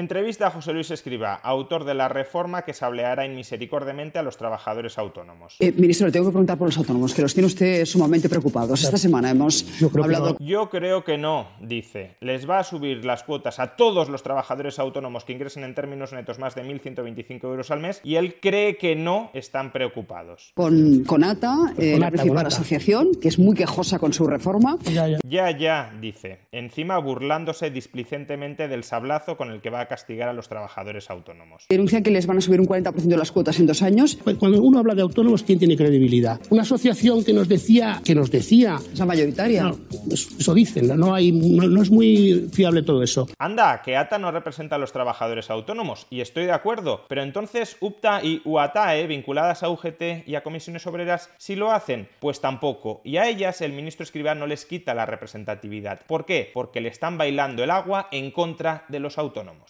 Entrevista a José Luis Escriba, autor de la reforma que sableará inmisericordiamente a los trabajadores autónomos. Eh, ministro, le tengo que preguntar por los autónomos, que los tiene usted sumamente preocupados. Esta semana hemos hablado. Yo creo que no, dice. Les va a subir las cuotas a todos los trabajadores autónomos que ingresen en términos netos más de 1.125 euros al mes y él cree que no están preocupados. Con, con ATA, eh, Con la ATA, principal ATA. asociación, que es muy quejosa con su reforma. Ya, ya. Ya, ya, dice. Encima burlándose displicentemente del sablazo con el que va a castigar a los trabajadores autónomos. Denuncian que les van a subir un 40% de las cuotas en dos años. Cuando uno habla de autónomos, ¿quién tiene credibilidad? Una asociación que nos decía, que nos decía, Es la mayoritaria. no, eso dicen, no, No hay, no, no es muy fiable todo eso. Anda, que ATA no representa a los trabajadores autónomos, y estoy de acuerdo, pero entonces UPTA y UATAE, vinculadas a UGT y a comisiones obreras, sí lo hacen, pues tampoco, y a ellas el ministro Escribá no les quita la representatividad. ¿Por qué? Porque le están bailando el agua en contra de los autónomos.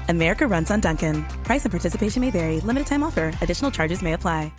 America runs on Dunkin'. Price and participation may vary. Limited time offer. Additional charges may apply.